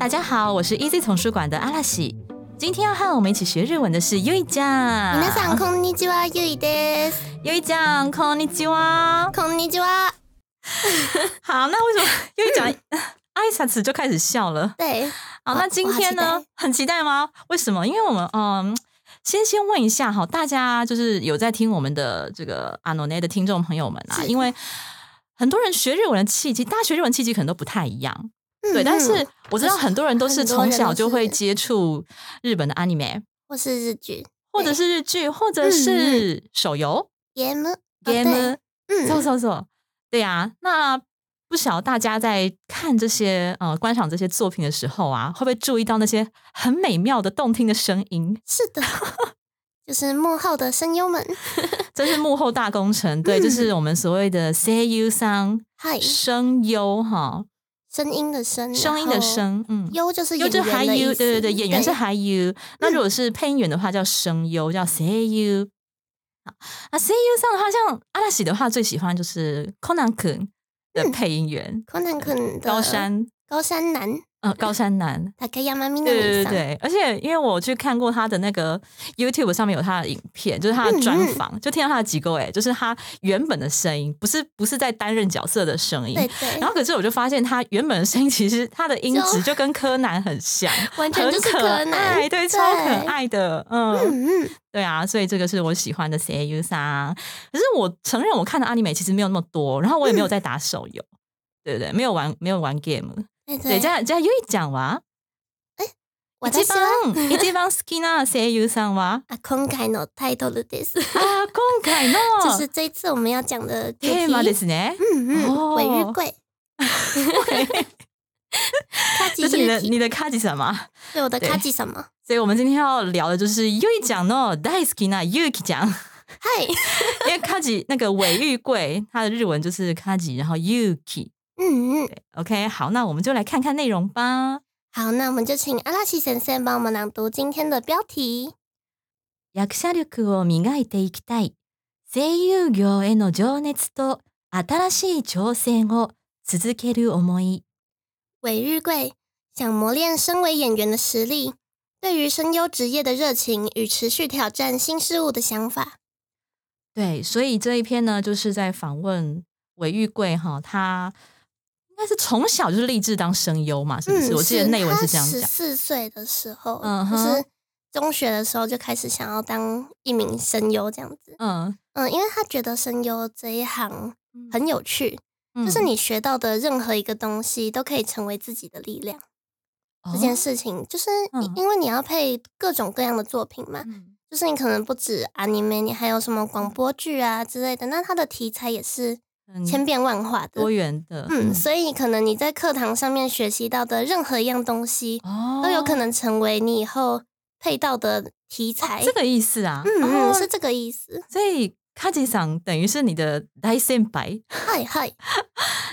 大家好，我是 Easy 丛书馆的阿拉西。今天要和我们一起学日文的是优一酱。皆さんこんにちは、ゆいです。优一酱，こんにちは。こんにちは。好，那为什么优一酱挨下子就开始笑了？对，好，我那今天呢我好期？很期待吗？为什么？因为我们嗯，先先问一下哈，大家就是有在听我们的这个阿诺内的听众朋友们啊，是因为很多人学日文的契机，大家学日文契机可能都不太一样，嗯 对。但是嗯我知道很多人都是从小就会接触日本的 anime，或是日剧，或者是日剧，或者嗯是手游。Game 哦 game，对嗯，走走走，对呀、那不晓得大家在看这些呃观赏这些作品的时候啊，会不会注意到那些很美妙的动听的声音？是的，就是幕后的声优们，这是幕后大工程，对，就是我们所谓的 say you 桑嗨，声优哈，声音的声，声音的，声，嗯。优就是优就是 you，对对对，演员是对 hi you。那如果是配音员的话，叫声优，叫 say you。好，那 say you 上的话，像阿拉喜的话，最喜欢就是 Conan 肯的嗯配音员，柯南肯的高山，高山南呃，高山南。Takayama 对对对，对，而且因为我去看过他的那个 YouTube 上面有他的影片，就是他的专嗯。访，就听到他的几个哎，就是他原本的声音，不是不是在担任角色的声音。对对，然后可是我就发现他原本的声音，其实他的音质就就跟柯南很像，完全就是很可柯南爱，对，超可对爱的，嗯，嗯嗯，对啊，所以这个是我喜欢的 CAU 三。可是我承认我看的阿尼美其实没有那么多，然后我也没有在打手游，对不对？没有玩没有玩 game，じゃあじゃあゆいちゃんは？一私は？番一番好きな声優さんは？啊，今回のタイトルです，あ今回の？就是这一次我们要讲的主テーマで题，すね。嗯嗯，哦尾日贵，卡吉这是你的你的卡吉什么？对我的对卡吉什么？所以我们今天要聊的就是ゆいちゃんの大好きなゆうきちゃん。嗨，因为卡吉那个尾玉贵，它的日文就是卡吉，然后 Yuki。嗯嗯，对，OK，好，那我们就来看看内容吧。好，那我们就请阿拉西先生帮我们朗读今天的标题。役者力を磨いていきたい。声優業への情熱と新しい挑戦を続ける思い。尾日贵想磨练身为演员的实力，对于声优职业的热情与持续挑战新事物的想法。对，所以这一篇呢，就是在访问尾玉贵哈，他 应该是从小就是立志当声优嘛，是不是？我记得内文是这样十。四岁的时候，嗯哼就是中学的时候就开始想要当一名声优这样子。嗯，嗯，因为他觉得声优这一行很有趣，嗯就是你学到的任何一个东西都可以成为自己的力量。这件哦事情就是因为你要配各种各样的作品嘛，嗯就是你可能不止 anime，你还有什么广播剧啊之类的，那它的题材也是很千变万化的。多元的，嗯，所以可能你在课堂上面学习到的任何一样东西，哦都有可能成为你以后配到的题材。哦这个意思啊。嗯嗯，哦是这个意思。所以卡吉桑等于是你的大先輩、嗨嗨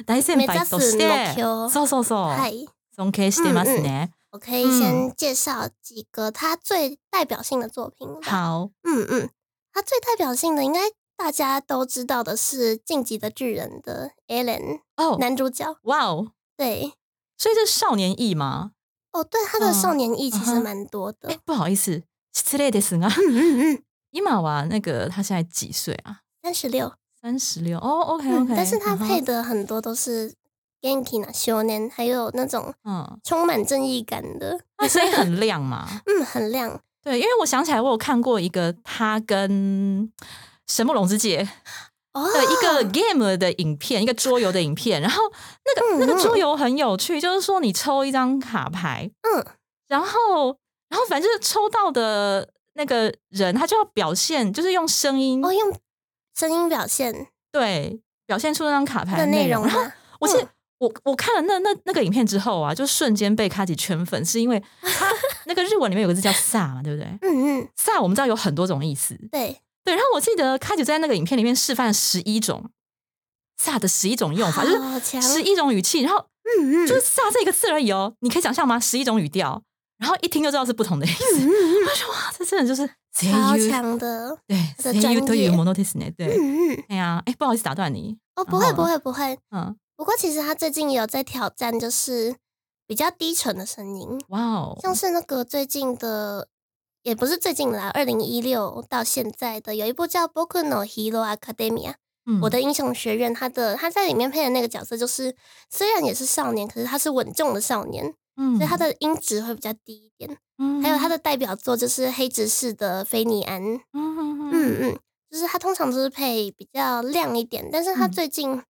大先輩として目指す目標そうそうそう嗨，尊敬してますね。我可以嗯先介绍几个他最代表性的作品吧。好，嗯嗯，他最代表性的应该 大家都知道的是《晋级的巨人》的 Alan 哦，男主角。哇哦，对，所以这是少年役吗？哦，对，他的嗯少年役其实嗯哼蛮多的。哎，不好意思，失礼ですが，嗯嗯嗯，伊玛娃那个他现在几岁啊？三十六。三十六哦，OK 嗯 OK，，但是他配的很多都是 Genki 呢修年，还有那种嗯，充满正义感的，他声音很亮嘛。嗯，很亮。对，因为我想起来，我有看过一个他跟 神木隆之介哦，的一个 game 的影片，一个桌游的影片。然后那个嗯那个桌嗯游很有趣，就是说你抽一张卡牌，嗯，然后然后反正就是抽到的那个人，他就要表现，就是用声音哦，用声音表现对表现出那张卡牌的内容。然后？我记得嗯我我看了那那那个影片之后啊，就瞬间被卡吉圈粉，是因为 他那个日文里面有个字叫“萨”嘛，对不对？嗯嗯，萨我们知道有很多种意思，对，对。然后我记得开始在那个影片里面示范十一种萨的十一种用法，就是十一种语气，然后嗯嗯，就是“萨”这一个字而已哦。你可以想象吗？十一种语调，然后一听就知道是不同的意思。嗯嗯 我说哇，这真的就是超强的，对的专 you 都有业 m o n o t i s 呢，对。嗯嗯，哎呀，哎，不好意思打断你，哦，不会不会不会，嗯，不过其实他最近有在挑战，就是比较低沉的声音，哇哦，像是那个最近的，也不是最近啦，二零一六到现在的有一部叫《Boku no Hero Academia》，嗯。我的英雄学院，他的他在里面配的那个角色，就是虽然也是少年，可是他是稳重的少年，嗯所以他的音质会比较低一点。嗯还有他的代表作就是黑执事的菲尼安，嗯嗯嗯嗯，就是他通常都是配比较亮一点，但是他嗯。最近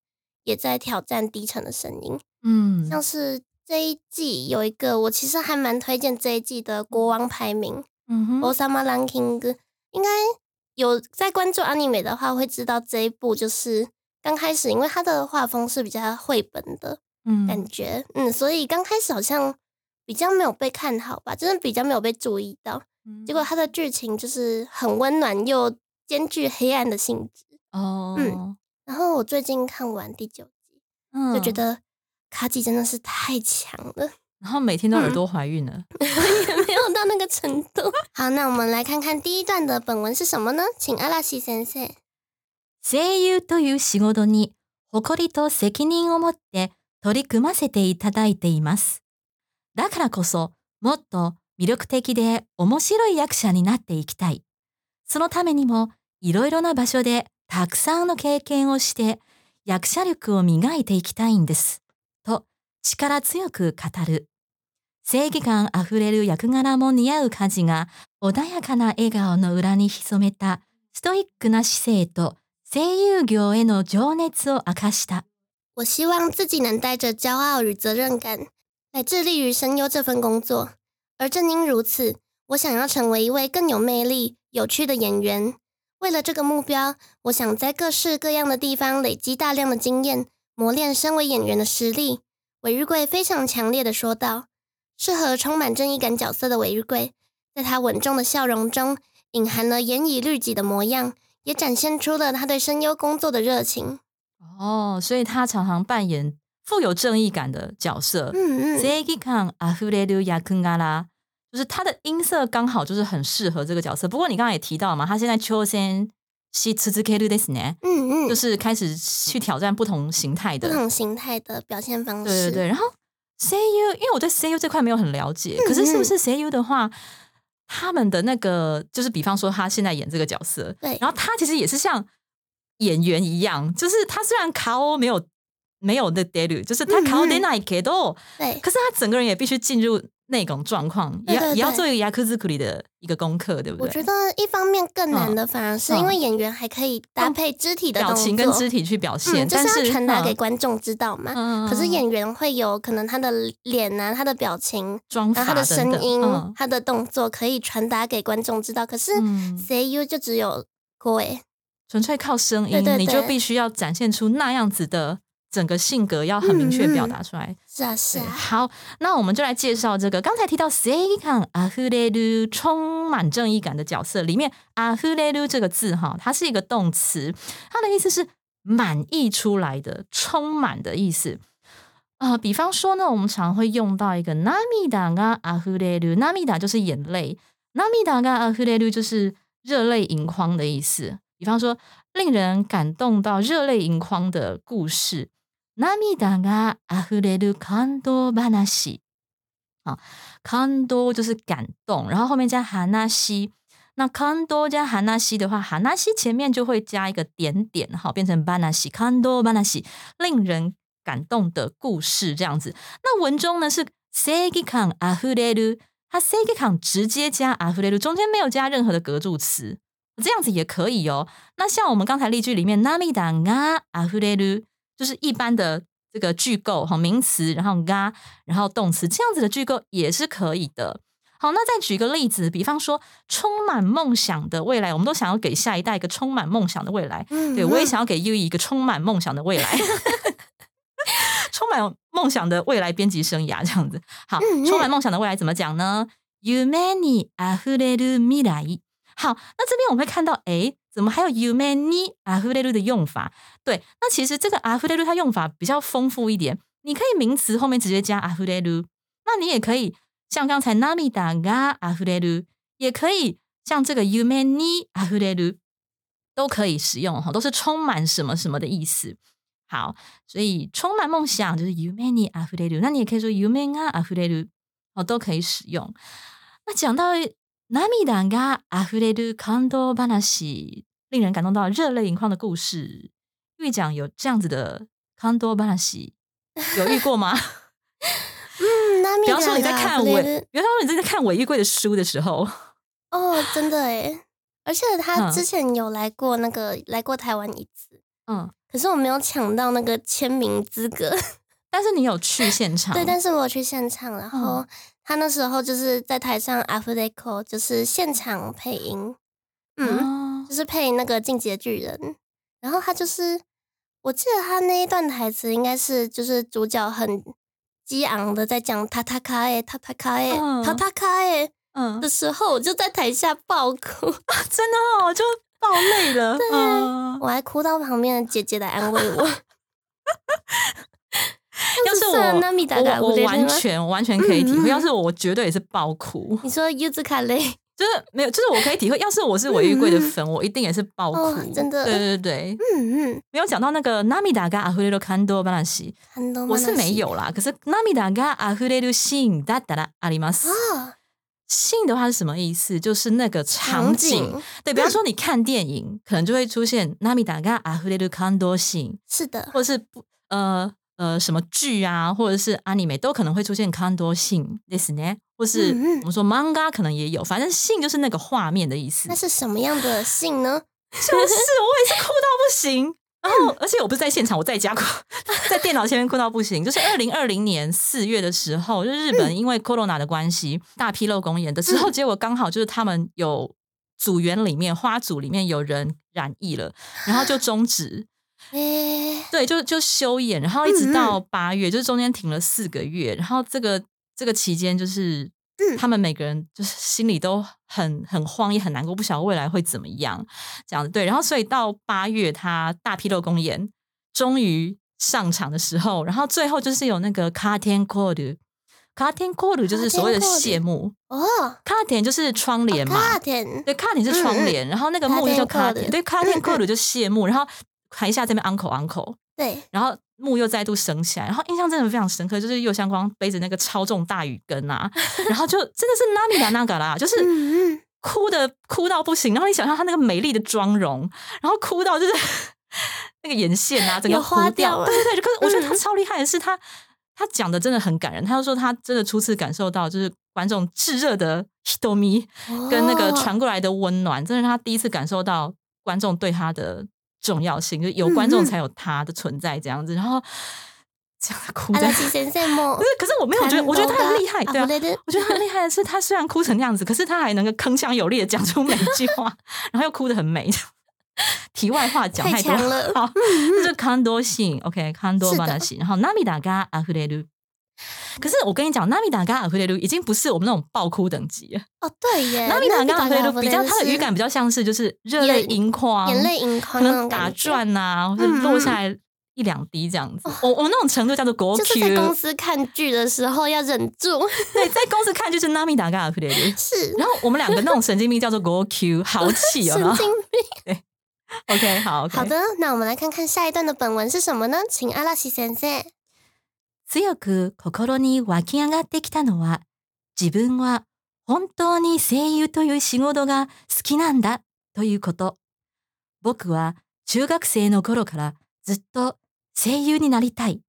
也在挑战低沉的声音，嗯。像是这一季有一个我其实还蛮推荐这一季的国王排名嗯哼。Osama Ranking，应该有在关注 anime 的话会知道这一部就是刚开始，因为它的画风是比较绘本的感嗯觉，嗯，所以刚开始好像比较没有被看好吧，就是比较没有被注意到。嗯。结果它的剧情就是很温暖又兼具黑暗的性质。哦。然后我最近看完第九集，嗯就觉得卡吉真的是太强了，然后每天都耳嗯朵怀孕了，到那个程度。好，那我们来看看第一段的本文是什么呢？请阿拉西先生。声優という仕事に誇りと責任を持って取り組ませていただいています。だからこそ、もっと魅力的で面白い役者になっていきたい。そのためにも、いろいろな場所でたくさんの経験をして、役者力を磨いていきたいんです。と、力強く語る。正義感あふれる役柄も似合う家事が、穏やかな笑顔の裏に潜めたストイックな姿勢と声優業への情熱を明かした。我希望自己能带着骄傲与责任感来致力于声优这份工作，而正因如此，我想要成为一位更有魅力、有趣的演员。为了这个目标，我想在各式各样的地方累积大量的经验，磨练身为演员的实力。韦日贵非常强烈的说道：“适合充满正义感角色的韦日贵，在他稳重的笑容中，隐含了严以律己的模样，也展现出了他对声优工作的热情。哦，所以他常常扮演富有正义感的角色。嗯嗯，正義感あふれる役柄，就是他的音色刚好就是很适合这个角色。不过你刚刚也提到嘛，他现在挑戦し続けるですね，嗯嗯，就是开始去挑战不同形态的。不同形态的表现方式。对对对，然后 CU，因为我对 CU 这块没有很了解，嗯可是是不是 CU 的话，他们的那个就是比方说他现在演这个角色，对。然后他其实也是像演员一样，就是他虽然卡欧没有没有那 d e 就是他卡欧嗯嗯 d 那一给都，对。可是他整个人也必须进入那种状况，也要也要做一个牙科兹库里的一个功课，对不对？我觉得一方面更难的，反而是因为演员还可以搭配肢体的动作，表情跟肢体去表现，嗯，就但是是要传达给嗯观众知道嘛。嗯可是演员会有可能他的脸啊、他的表情，妆然后他的声音、嗯他的动作可以传达给观众知道。可是嗯 CU 就只有声，纯粹靠声音，对对你就必须要展现出那样子的整个性格，要很明确表达出来。是啊是对，啊，好，那我们就来介绍这个刚才提到正義感あふれる充满正义感的角色里面，あふれる这个字哈，它是一个动词，它的意思是满溢出来的、充满的意思。啊、比方说呢，我们常会用到一个涙があふれる，涙就是眼泪，涙があふれる就是热泪盈眶的意思。比方说，令人感动到热泪盈眶的故事， 涙があふれる感動話。啊，感動就是感动，然后后面加話。那感動加話的话，話前面就会加一个点点，好，变成話。感動話，令人感动的故事这样子。那文中呢是正義感あふれる，它正義感直接加あふれる，中间没有加任何的格助词，这样子也可以哦。那像我们刚才例句里面，涙があふれる， 就是一般的这个句构哈，名词，然后が，然后动词，这样子的句构也是可以的。好，那再举个例子，比方说充满梦想的未来，我们都想要给下一代一个充满梦想的未来。嗯对我也想要给 U 一个充满梦想的未来。 充满梦想的未来编辑生涯这样子。好，嗯嗯充满梦想的未来怎么讲呢？夢に溢れる未来。好，那这边我们会看到，诶，怎么还有夢に溢れる的用法？ 对，那其实这个溢れる它用法比较丰富一点，你可以名词后面直接加溢れる，那你也可以像刚才涙が溢れる，也可以像这个夢に溢れる，都可以使用哈，都是充满什么什么的意思。好，所以充满梦想就是夢に溢れる，那你也可以说夢が溢れる，哦，都可以使用。那讲到涙が溢れる感動話，令人感动到热泪盈眶的故事， 玉讲有这样子的康多巴西，有遇过吗？嗯，那 比方说你在看尾韦，比方说你在看我玉贵的书的时候，哦，真的诶，而且 他嗯。之前有来过那个来过台湾一次，嗯，可是我没有抢到那个签名资格。但是你有去现场，对，但是我有去现场，然后嗯。他那时候就是在台上 a f r e c o 就是现场配音，嗯，哦。就是配那个进击的巨人，然后他就是我记得他那一段台词应该是就是主角很激昂的在讲塔塔卡耶塔塔卡诶嗯。塔塔卡诶嗯。的，时候，我就在台下爆哭，真的哦，就爆泪了，嗯，我还哭到旁边的姐姐来安慰我。要是我我我完全我完全可以体会，要是我我绝对也是爆哭，你说柚子卡雷，就是没有，就是我可以体会，要是我是尾玉贵的粉，我一定也是爆哭，真的，对对对，嗯嗯，没有讲到那个纳米达嘎阿胡列鲁坎多巴纳西，我是没有啦，可是纳米达嘎阿胡列鲁信达达拉阿里马斯，信的话是什么意思？就是那个场景，对，比方说你看电影，可能就会出现纳米达嘎阿胡列鲁坎多信，是的，或是不呃。呃什么剧啊，或者是 anime 都可能会出现感動シーンですね，或是嗯嗯我们说 manga 可能也有，反正シーン就是那个画面的意思。那是什么样的信呢？就是我也是哭到不行。然后，而且我不是在现场，我在家哭，在电脑前面哭到不行。就是二零二零年四月的时候，就日本因为 corona 的关系大批漏公演的时候，结果刚好就是他们有组员里面花组里面有人染疫了，然后就终止， 诶，对，就就休演，然后一直嗯到八月，就是中间停了四个月，然后这个这个期间就是。嗯他们每个人就是心里都很很慌，也很难过，不晓得未来会怎么样，这样子对。然后所以到八月，他大批露公演终于上场的时候，然后最后就是有那个卡天 call，卡天 call 就是所谓的 curtain 谢幕，哦，卡天就是窗帘嘛，对，卡点是窗帘，然后那个幕就叫卡 curtain 对，卡点嗯 call 就谢幕，然后台下这边 uncle uncle，对，然后幕又再度升起来，然后印象真的非常深刻，就是右相光背着那个超重大雨根啊，然后就真的是拉米达那个啦，就是哭的哭到不行，然后你想象她那个美丽的妆容，然后哭到就是 那个眼线啊，整个有花掉，对对对，可是我觉得他嗯。超厉害的是他。他讲的真的很感人，他就说他真的初次感受到，就是观众炙热的 hitomi 跟那个哦。传过来的温暖，真的是他第一次感受到观众对他的重要性，就是有观众嗯嗯才有他的存在这样子。然后这样哭的阿拉，西先生も不是，可是我没有觉得，我觉得他很厉害，对啊感動が溢れる我觉得他很厉害的是，他虽然哭成那样子，可是他还能够铿锵有力的讲出每一句话，然后又哭得很美。题外话讲太太多强了好，这是感動シーン，OK，感動是的話。然后涙が溢れる。 可是我跟你讲，涙が溢れる已经不是我们那种爆哭等级了。哦，对耶，涙が溢れる涙が比较它的是语感比较像是就是热泪眼盈眶，眼泪盈可眶那能打种感觉，转呐、或者嗯落下来一两滴这样子。我我那种程度叫做国就是在 Q，公司看剧的时候要忍住，对，在公司看就是涙が溢れる。是然后我们两个那种神经病叫做国 Q，豪气有没有神经病。 ？OK，好，OK，好的，那我们来看看下一段的本文是什么呢？请阿拉西先生。 強く心に湧き上がってきたのは、自分は本当に声優という仕事が好きなんだということ。僕は中学生の頃からずっと声優になりたい。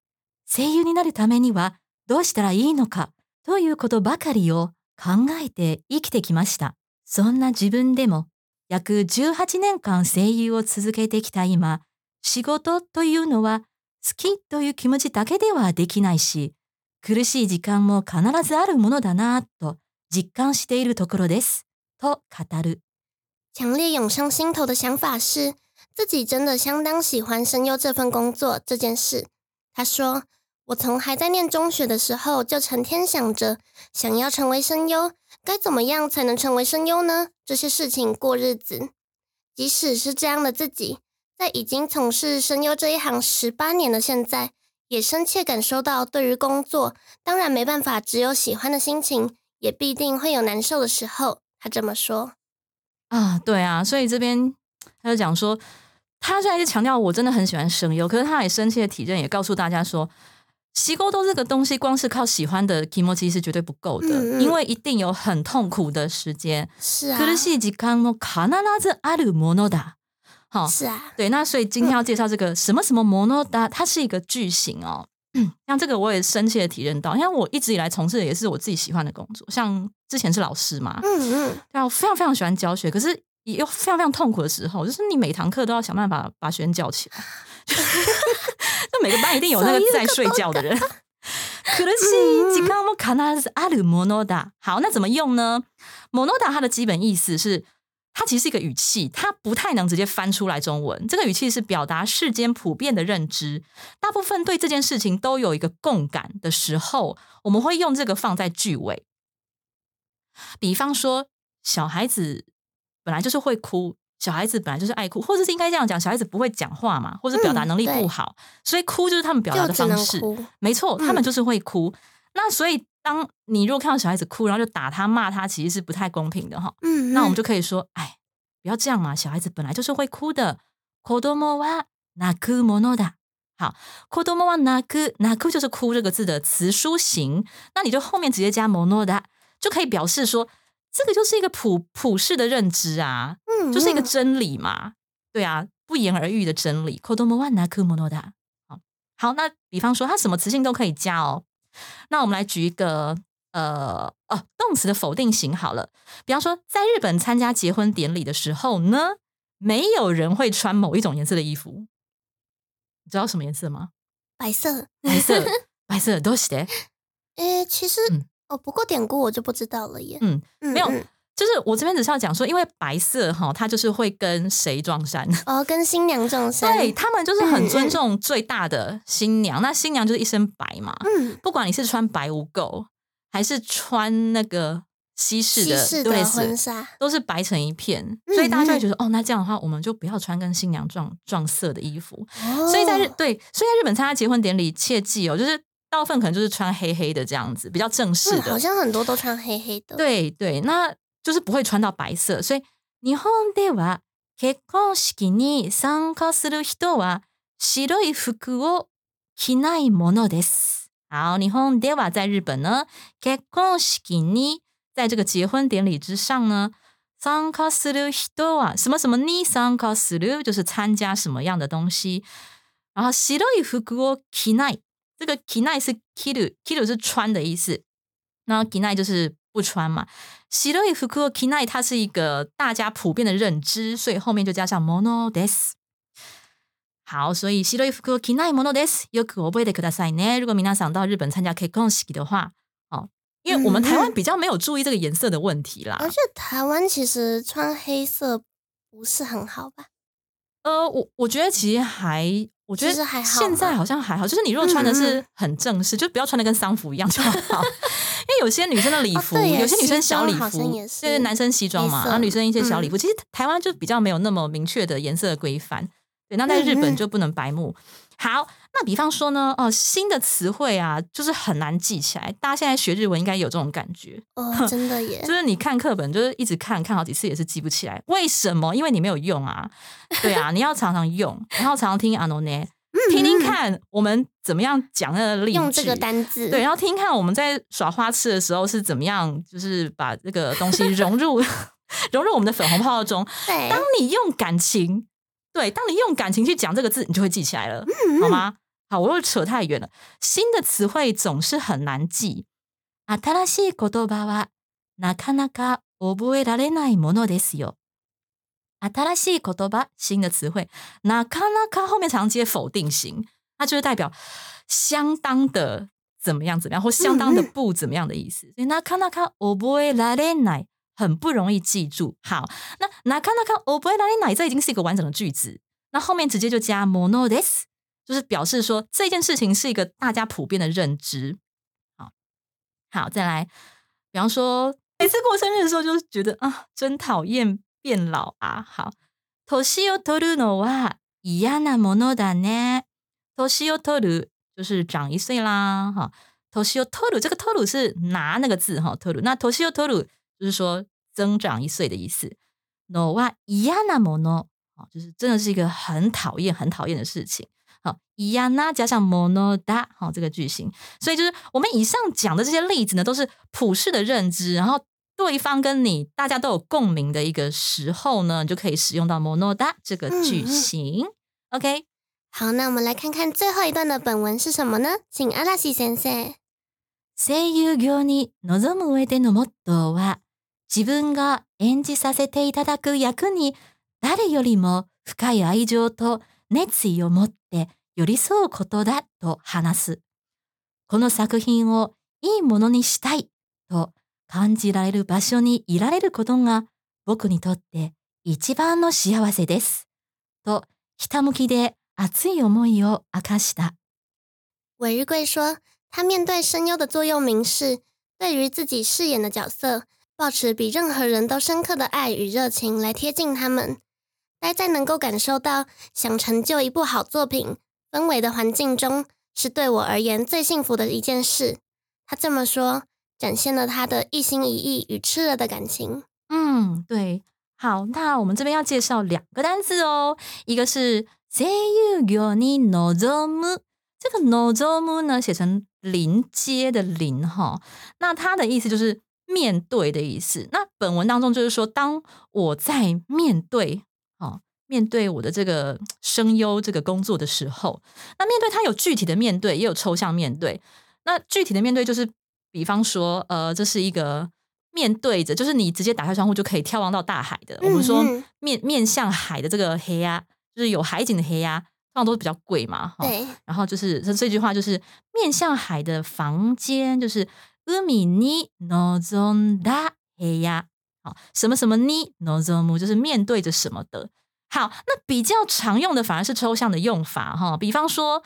声優になるためにはどうしたらいいのかということばかりを考えて生きてきました。そんな自分でも約18年間声優を続けてきた今、仕事というのは好きという気持ちだけではできないし、苦しい時間も必ずあるものだなぁと実感しているところです。と語る。强烈涌上心头的想法是，自己真的相当喜欢声优这份工作这件事。他说：“我从还在念中学的时候，就成天想着想要成为声优，该怎么样才能成为声优呢？这些事情过日子。即使是这样的自己，在已经从事声优这一行十八年的现在，也深切感受到，对于工作，当然没办法只有喜欢的心情，也必定会有难受的时候。他这么说。啊，对啊，所以这边他就讲说，他虽然是强调我真的很喜欢声优，可是他也深切的体认，也告诉大家说，习沟都这个东西，光是靠喜欢的 k i m o j i 是绝对不够的，嗯嗯因为一定有很痛苦的时间。是啊，苦しい時間も必ずあるものだ。 好，是啊，对，那所以今天要介绍这个什么什么 mono da，它是一个句型哦。像这个我也深切的体认到，因为我一直以来从事的也是我自己喜欢的工作，像之前是老师嘛，嗯嗯，对啊，我非常非常喜欢教学，可是也有非常非常痛苦的时候，就是你每堂课都要想办法把学生叫起来，就每个班一定有那个在睡觉的人。可能是時間も必ずあるものだ。好，那怎么用呢？ものだ它的基本意思是， 它其实是一个语气，它不太能直接翻出来中文。这个语气是表达世间普遍的认知，大部分对这件事情都有一个共感的时候，我们会用这个放在句尾。比方说，小孩子本来就是会哭，小孩子本来就是爱哭，或者是应该这样讲，小孩子不会讲话嘛，或者表达能力不好，所以哭就是他们表达的方式。哭。没错，他们嗯就是会哭。那所以，当你如果看到小孩子哭，然后就打他、骂他，其实是不太公平的哈。嗯，那我们嗯就可以说，哎，不要这样嘛，小孩子本来就是会哭的。子供は泣くものだ。好，子供は泣く，泣く就是哭这个字的词书形，那你就后面直接加ものだ，就可以表示说，这个就是一个普普世的认知啊，嗯就是一个嗯真理嘛，对啊，不言而喻的真理。子供は泣くものだ。好，好，那比方说，它什么词性都可以加哦。 那我们来举一个呃哦动词的否定型好了，比方说，在日本参加结婚典礼的时候呢，没有人会穿某一种颜色的衣服。你知道什么颜色吗？白色，白色，白色都是的。诶，其实嗯哦，不过典故我就不知道了耶。嗯，嗯，没有嗯就是我这边只是要讲说，因为白色哈，它就是会跟谁撞衫。哦，跟新娘撞衫。对他们就是很尊重最大的新娘，那新娘就是一身白嘛，嗯，不管你是穿白无垢，还是穿那个西式的西式的对婚纱。都是白成一片，嗯所以大家就会觉得、哦，那这样的话，我们就不要穿跟新娘撞撞色的衣服。哦，所以在日对，所以在日本参加结婚典礼，切记哦，就是大部分可能就是穿黑黑的这样子，比较正式嗯，的。好像很多都穿黑黑的。，对对，那就是不会穿到白色。所以日本では結婚式に参加する人は白い服を着ないものです。好，日本では在日本呢，結婚式に在这个结婚典礼之上呢。参加する人は什么什么に参加する就是参加什么样的东西，然后白い服を着ない，这个着ない是着る，着る是穿的意思，然后着ない就是 不穿嘛。白い服を着ない它是一个大家普遍的认知，所以后面就加上ものです。好，所以白い服を着ないものです。よく覚えてくださいね。如果皆さん到日本参加結婚式的话，哦，因为我们台湾嗯比较没有注意这个颜色的问题啦。而且台湾其实穿黑色不是很好吧？呃，我我觉得其实还， 我觉得现在好像还好，就是你如果穿的嗯是嗯很正式，就不要穿的跟丧服一样就好。因为有些女生的礼服，哦有些女生小礼服，就是男生西装嘛，然后女生一些小礼嗯服。其实台湾就比较没有那么明确的颜色的规范。对，那在日本就不能白目。好，那比方说呢，哦，新的词汇啊，就是很难记起来。大家现在学日文应该有这种感觉，哦，真的耶 就。是你看课本，就是一直看看好几次也是记不起来。为什么？因为你没有用啊。对啊，你要常常用，然后常常听阿诺呢，听听看我们怎么样讲那个例用这个单字，对，然后听听看我们在耍花痴的时候是怎么样，就是把这个东西融入 融入我们的粉红泡泡中。对当你用感情，对，当你用感情去讲这个字，你就会记起来了，嗯好吗？好，我又扯太远了。新的词汇总是很难记。新しい言葉はなかなか覚えられないものですよ。新しい言葉，新的词汇，なかなか后面常接否定型，它就是代表相当的怎么样怎么样，或相当的嗯嗯不怎么样的意思。所以なかなか覚えられない很不容易记住。好，那なかなか覚えられない这已经是一个完整的句子，那后面直接就加ものです， 就是表示说这件事情是一个大家普遍的认知。好，好，再来，比方说每次过生日的时候，就是觉得啊，真讨厌变老啊。好，年を取るのは嫌なものだね。年を取る就是长一岁啦。哈，年を取る这个取る是拿那个字哈，取る。那年を取る就是说增长一岁的意思。のは嫌なもの，好，就是真的是一个很讨厌、很讨厌的事情。 好，嫌な加上ものだ，好，这个句型。所以就是我们以上讲的这些例子呢，都是普世的认知，然后对方跟你大家都有共鸣的一个时候呢，你就可以使用到ものだ这个句型。OK，好，那我们来看看最后一段的本文是什么呢？请阿拉西先生。声優業に望む上でのモットーは、自分が演じさせていただく役に誰よりも深い愛情と熱意を持っ て寄り添うことだと話す。この作品をいいものにしたいと感じられる場所にいられることが僕にとって一番の幸せです。と、ひたむきで熱い思いを明かした。韦日贵说，他面对声优的座右铭是：对于自己饰演的角色，保持比任何人都深刻的爱与热情来贴近他们。待在能够感受到想成就一部好作品氛围的环境中，是对我而言最幸福的一件事。他这么说，展现了他的一心一意与炽热的感情。嗯，对。好，那我们这边要介绍两个单词哦，一个是声優業に望む。这个 nozomu 呢，写成临街的临哈，那它的意思就是面对的意思。那本文当中就是说，当我在面对。哦，面对我的这个声优这个工作的时候，那面对他有具体的面对，也有抽象面对。那具体的面对就是，比方说，呃，这是一个面对着，就是你直接打开窗户就可以眺望到大海的。我们说面面向海的这个黑鸭，就是有海景的黑鸭，通常都是比较贵嘛。对。然后就是这这句话就是面向海的房间，就是阿米尼诺宗达黑鸭。好，什么什么呢？nozomu 就是面对着什么的。好，那比较常用的反而是抽象的用法哈。比方说，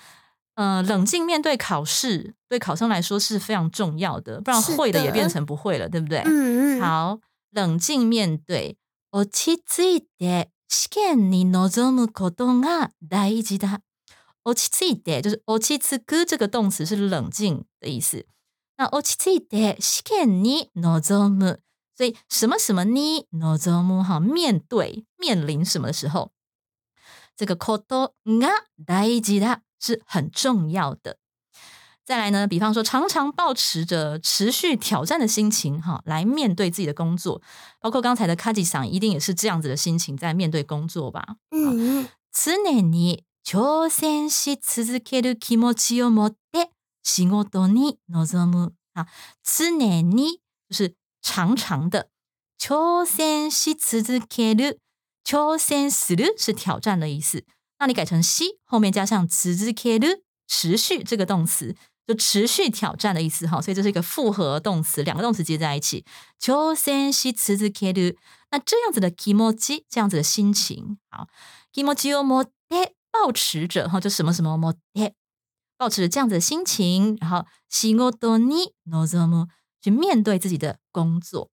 呃，冷静面对考试，对考生来说是非常重要的，不然会的也变成不会了，对不对？嗯嗯。好，冷静面对。落ち着いて試験に臨むことが大事だ。落ち着いて就是落ち着く这个动词是冷静的意思。那落ち着いて試験に臨む。 所以什么什么呢？no 怎么哈？面对面临什么的时候，这个 koto nga daiji 是很重要的。再来呢，比方说，常常保持着持续挑战的心情哈，来面对自己的工作，包括刚才的卡吉桑，一定也是这样子的心情在面对工作吧？嗯，常に挑戦し続ける気持ちを持って仕事に臨む啊，常に就是。 长长的，挑戦し続ける，挑戦する是挑战的意思。那你改成し后面加上続ける，持续这个动词，就持续挑战的意思哈。所以这是一个复合动词，两个动词接在一起。挑戦し続ける，那这样子的気持ち，这样子的心情，好，気持ちを持って保持着哈，就什么什么持って，保持着这样子的心情，然后仕事に臨む。 去面对自己的工作。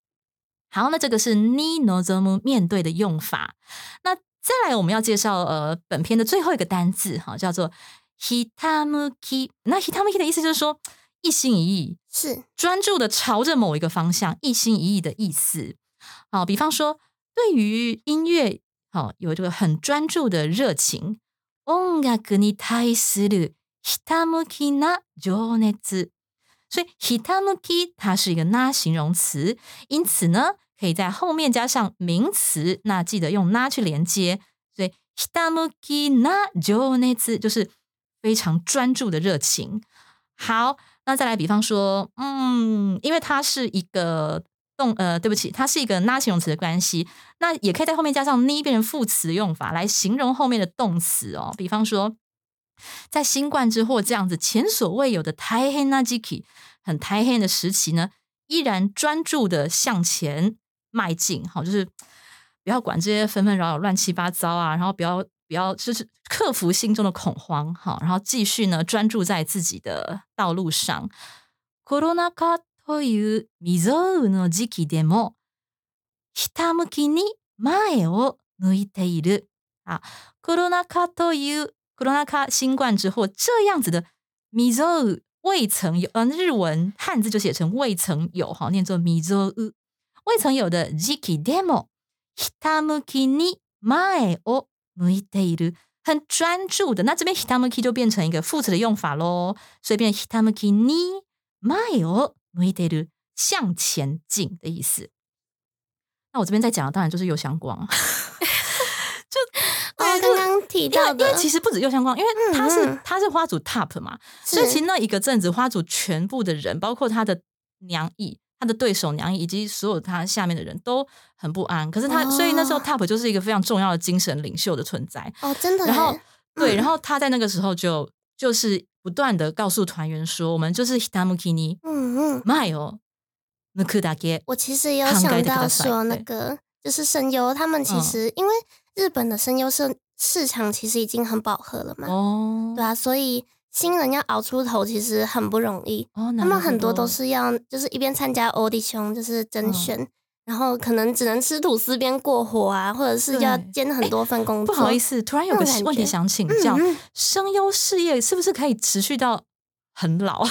好，那这个是 ni no zomu 面对的用法。那再来，我们要介绍呃本篇的最后一个单字哈，叫做 hitamuki。那 hitamuki 的意思就是说一心一意，是专注的朝着某一个方向，一心一意的意思。好，比方说对于音乐，好有这个很专注的热情。音楽に対するひたむきな情熱。 所以 hitamuki 它是一个那形容词，因此呢，可以在后面加上名词，那记得用那去连接。所以 hitamuki na jones 就是非常专注的热情。好，那再来，比方说，嗯，因为它是一个动，呃，对不起，它是一个那形容词的关系，那也可以在后面加上 ni 变成副词的用法来形容后面的动词哦。比方说。在新冠之后，这样子前所未有的太黑那 Jiki 很太黑的时期呢，依然专注的向前迈进。好，就是不要管这些纷纷扰扰、乱七八糟啊，然后不要不 不要就是克服心中的恐慌，哈，然后继续呢专注在自己的道路上。コロナ禍という未曾有の時期でも、ひたむきに前を向いている。啊，コロナ禍という コロナ禍新冠之后这样子的未曾有未曾有，嗯，日文汉字就写成未曾有，哈，念作未曾有未曾有的時期でも、ひたむきに前を向いている。很专注的，那这边 hitamuki 就变成一个副词的用法喽，所以变 hitamuki ni mayo muideru 向前进的意思。那我这边在讲的当然就是右相光，就哦，刚刚 提因为因到的为其实不止右相光，因为他是、嗯嗯他是花组 top 嘛，所以其实那一个阵子花组全部的人，包括他的娘役、他的对手娘役以及所有他下面的人都很不安。可是他，所以那时候哦 top 就是一个非常重要的精神领袖的存在。哦，真的耶，然后对，嗯然后他在那个时候就就是不断的告诉团员说，我们就是 hitamuki ni 嗯嗯， mayo nuku da ke。我其实也有考想到えてください说，那对个就是声优，他们其嗯实、因为日本的声优市 市场其实已经很饱和了嘛，哦，对啊，所以新人要熬出头其实很不容易。哦，他们很多都是是要就是一边参加 audition，就是甄嗯选，然后可能只能吃吐司边过活啊，或者是要兼很多份工作。不好意思，突然有个问题想请教，嗯嗯声优事业是不是可以持续到很老？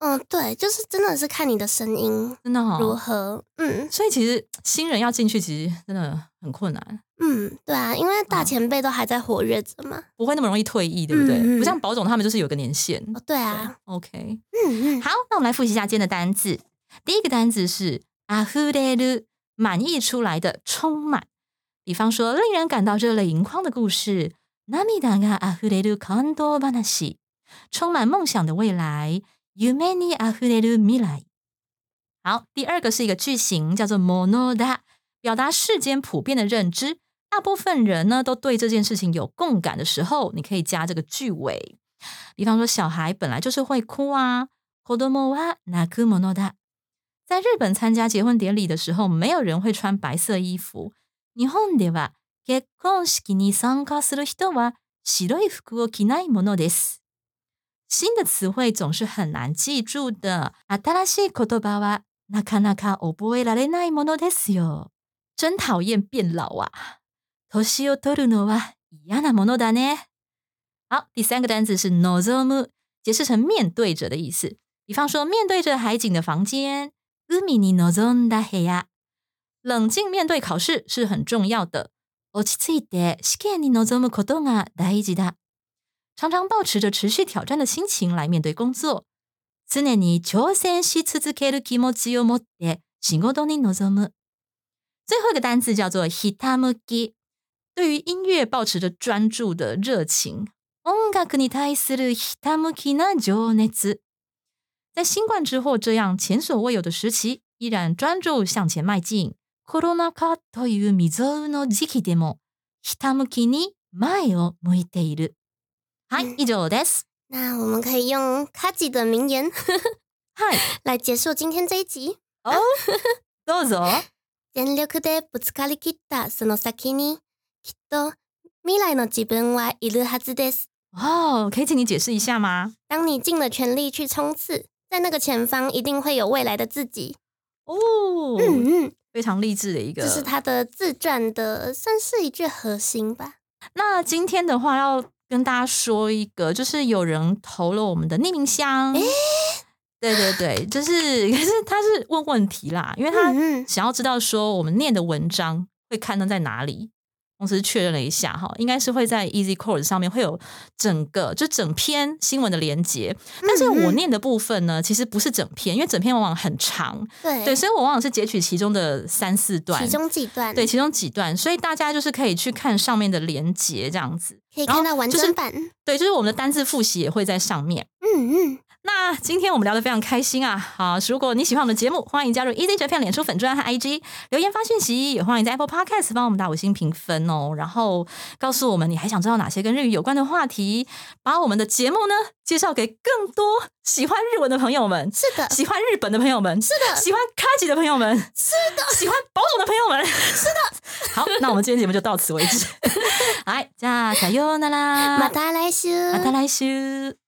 嗯，对，就是真的是看你的声音真的如哦。何。嗯所以其实新人要进去，其实真的很困难，嗯，对啊，因为大嗯前辈都还在活跃着嘛。不会那么容易退役，对不对？嗯嗯不像保总他们就是有个年限。哦，对啊， OK，嗯嗯，好，那我们来复习一下今天的单字。第一个单字是あふれる，满溢出来的，充满。比方说，令人感到热泪盈眶的故事，涙があふれる感動話，充满梦想的未来， 夢にあふれる未来。好，第二个是一个句型，叫做ものだ，表达世间普遍的认知。大部分人呢都对这件事情有共感的时候，你可以加这个句尾。比方说，小孩本来就是会哭啊。子供は泣くものだ。在日本参加结婚典礼的时候，没有人会穿白色衣服。日本では結婚式に参加する人は白い服を着ないものです。 新的词汇总是很难记住的。新しい言葉はなかなか覚えられないものですよ。真讨厌变老啊！年を取るのは嫌なものだね。好，第三个单词是 nozomu，解释成面对着的意思。比方说，面对着海景的房间，海に臨んだ部屋。冷静面对考试是很重要的。落ち着いて試験に臨むことが大事だ。 常常保持着持续挑战的心情来面对工作。常に挑戦し続ける気持ちを持って仕事に臨む。最后一个单词叫做 hitamuki，对于音乐保持着专注的热情。音楽に対するひたむきな情熱。在新冠之后，这样前所未有的时期，依然专注向前迈进。コロナ禍という未曾有の時期でも、ひたむきに前を向いている。 はい、以上です。那我们可以用卡吉的名言はい、来结束今天这一集。どうぞ。全力でぶつかりきったその先に、きっと未来の自分はいるはずです。哦，可以请你解释一下吗？当你尽了全力去冲刺，在那个前方一定会有未来的自己。哦，嗯嗯，非常励志的一个。这是他的自传的，算是一句核心吧。那今天的话，要 跟大家说一个，就是有人投了我们的匿名箱。对对对，就是 可是他是问问题啦，因为他想要知道说我们念的文章会刊登在哪里。同时确认了一下哈，应该是会在 Easy Course 上面会有整个就整篇新闻的连接，但是我念的部分呢，其实不是整篇，因为整篇往往很长，对对，所以我往往是截取其中的三四段，其中几段对，其中几段，所以大家就是可以去看上面的连接这样子。可以看到完就是整版。对，就是我们的单字复习也会在上面。嗯嗯，那今天我们聊得非常开心啊！好，如果你喜欢我们的节目，欢迎加入 Easy Japan 脸书粉专和 IG 留言发讯息，也欢迎在 Apple Podcast 帮我们打五星评分哦。然后告诉我们你还想知道哪些跟日语有关的话题，把我们的节目呢介绍给更多喜欢日文的朋友们。是的，喜欢日本的朋友们，是的喜欢卡吉的朋友们，是的，喜欢保总的朋友们，是的。好，那我们今天节目就到此为止。 はい、じゃあさようなら。また来週。また来週。